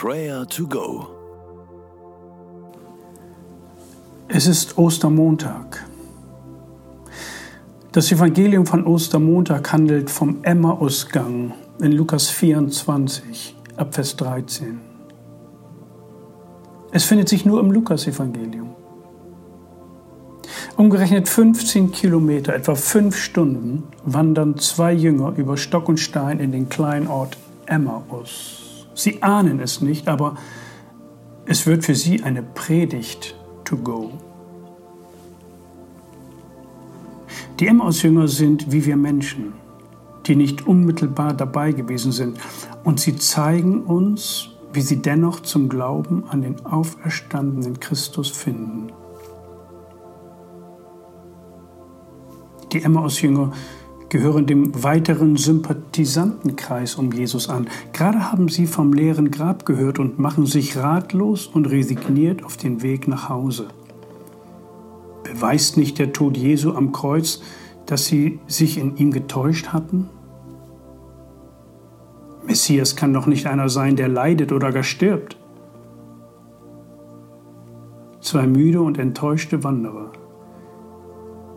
Prayer to Go. Es ist Ostermontag. Das Evangelium von Ostermontag handelt vom Emmausgang in Lukas 24 ab Vers 13. Es findet sich nur im Lukas-Evangelium. Umgerechnet 15 Kilometer, etwa fünf Stunden, wandern zwei Jünger über Stock und Stein in den kleinen Ort Emmaus. Sie ahnen es nicht, aber es wird für sie eine Predigt to go. Die Emmaus-Jünger sind wie wir Menschen, die nicht unmittelbar dabei gewesen sind. Und sie zeigen uns, wie sie dennoch zum Glauben an den auferstandenen Christus finden. Die Emmaus-Jünger gehören dem weiteren Sympathisantenkreis um Jesus an. Gerade haben sie vom leeren Grab gehört und machen sich ratlos und resigniert auf den Weg nach Hause. Beweist nicht der Tod Jesu am Kreuz, dass sie sich in ihm getäuscht hatten? Messias kann doch nicht einer sein, der leidet oder gar stirbt. Zwei müde und enttäuschte Wanderer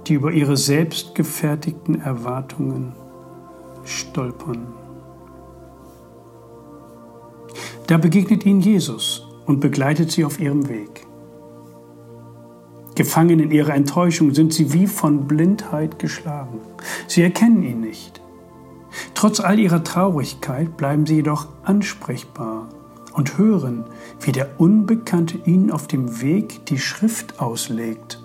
die über ihre selbstgefertigten Erwartungen stolpern. Da begegnet ihnen Jesus und begleitet sie auf ihrem Weg. Gefangen in ihrer Enttäuschung sind sie wie von Blindheit geschlagen. Sie erkennen ihn nicht. Trotz all ihrer Traurigkeit bleiben sie jedoch ansprechbar und hören, wie der Unbekannte ihnen auf dem Weg die Schrift auslegt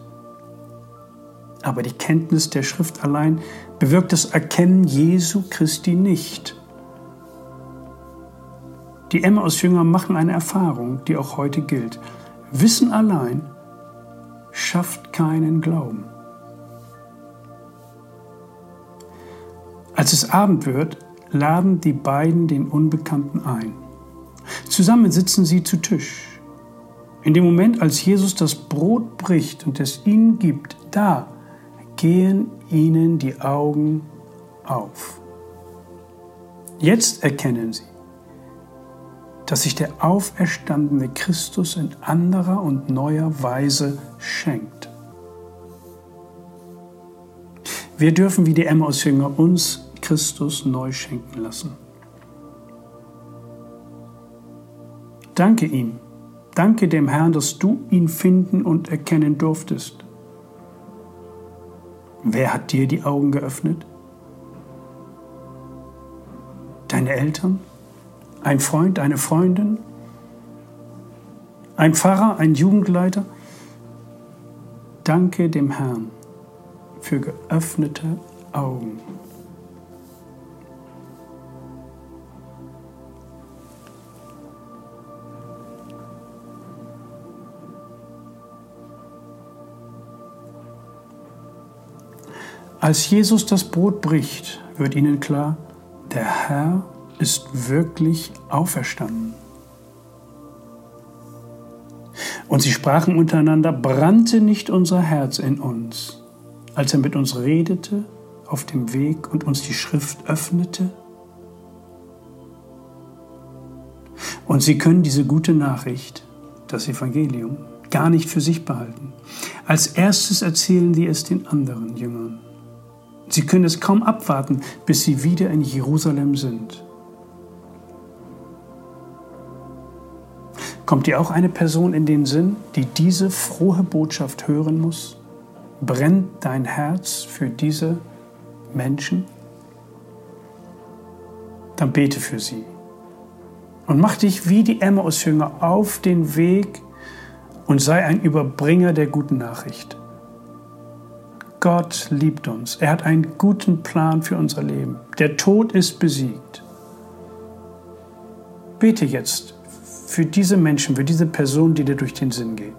aber die Kenntnis der Schrift allein bewirkt das Erkennen Jesu Christi nicht. Die Emmaus-Jünger machen eine Erfahrung, die auch heute gilt. Wissen allein schafft keinen Glauben. Als es Abend wird, laden die beiden den Unbekannten ein. Zusammen sitzen sie zu Tisch. In dem Moment, als Jesus das Brot bricht und es ihnen gibt, da gehen ihnen die Augen auf. Jetzt erkennen sie, dass sich der auferstandene Christus in anderer und neuer Weise schenkt. Wir dürfen wie die Emmaus-Jünger uns Christus neu schenken lassen. Danke ihm, danke dem Herrn, dass du ihn finden und erkennen durftest. Wer hat dir die Augen geöffnet? Deine Eltern? Ein Freund, eine Freundin? Ein Pfarrer, ein Jugendleiter? Danke dem Herrn für geöffnete Augen. Als Jesus das Brot bricht, wird ihnen klar, der Herr ist wirklich auferstanden. Und sie sprachen untereinander, brannte nicht unser Herz in uns, als er mit uns redete auf dem Weg und uns die Schrift öffnete? Und sie können diese gute Nachricht, das Evangelium, gar nicht für sich behalten. Als erstes erzählen sie es den anderen Jüngern. Sie können es kaum abwarten, bis sie wieder in Jerusalem sind. Kommt dir auch eine Person in den Sinn, die diese frohe Botschaft hören muss? Brennt dein Herz für diese Menschen? Dann bete für sie und mach dich wie die Emmaus-Jünger auf den Weg und sei ein Überbringer der guten Nachricht. Gott liebt uns. Er hat einen guten Plan für unser Leben. Der Tod ist besiegt. Bete jetzt für diese Menschen, für diese Person, die dir durch den Sinn geht.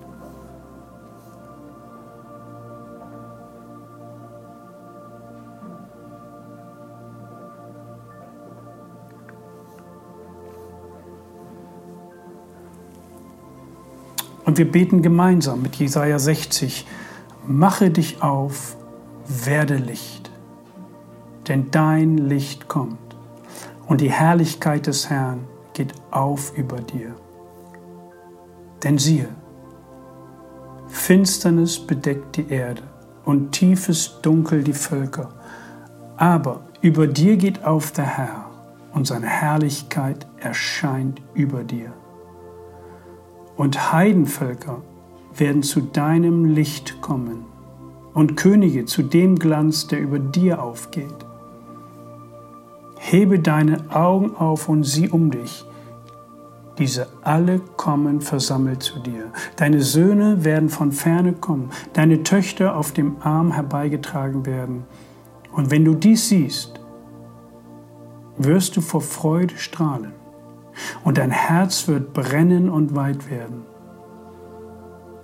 Und wir beten gemeinsam mit Jesaja 60. Mache dich auf werde Licht, denn dein Licht kommt und die Herrlichkeit des Herrn geht auf über dir. Denn siehe, Finsternis bedeckt die Erde und tiefes Dunkel die Völker. Aber über dir geht auf der Herr und seine Herrlichkeit erscheint über dir. Und Heidenvölker werden zu deinem Licht kommen und Könige zu dem Glanz, der über dir aufgeht. Hebe deine Augen auf und sieh um dich. Diese alle kommen versammelt zu dir. Deine Söhne werden von ferne kommen, deine Töchter auf dem Arm herbeigetragen werden. Und wenn du dies siehst, wirst du vor Freude strahlen und dein Herz wird brennen und weit werden.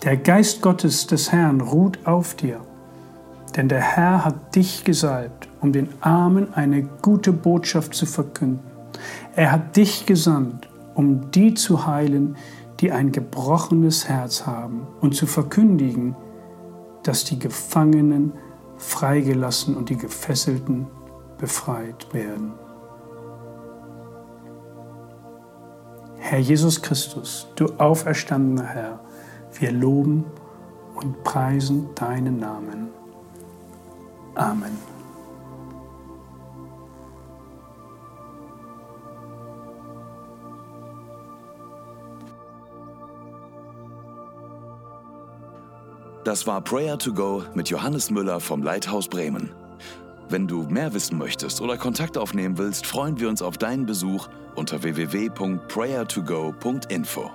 Der Geist Gottes des Herrn ruht auf dir, denn der Herr hat dich gesalbt, um den Armen eine gute Botschaft zu verkünden. Er hat dich gesandt, um die zu heilen, die ein gebrochenes Herz haben, und zu verkündigen, dass die Gefangenen freigelassen und die Gefesselten befreit werden. Herr Jesus Christus, du auferstandener Herr, wir loben und preisen deinen Namen. Amen. Das war Prayer to Go mit Johannes Müller vom Leithaus Bremen. Wenn du mehr wissen möchtest oder Kontakt aufnehmen willst, freuen wir uns auf deinen Besuch unter www.prayertogo.info.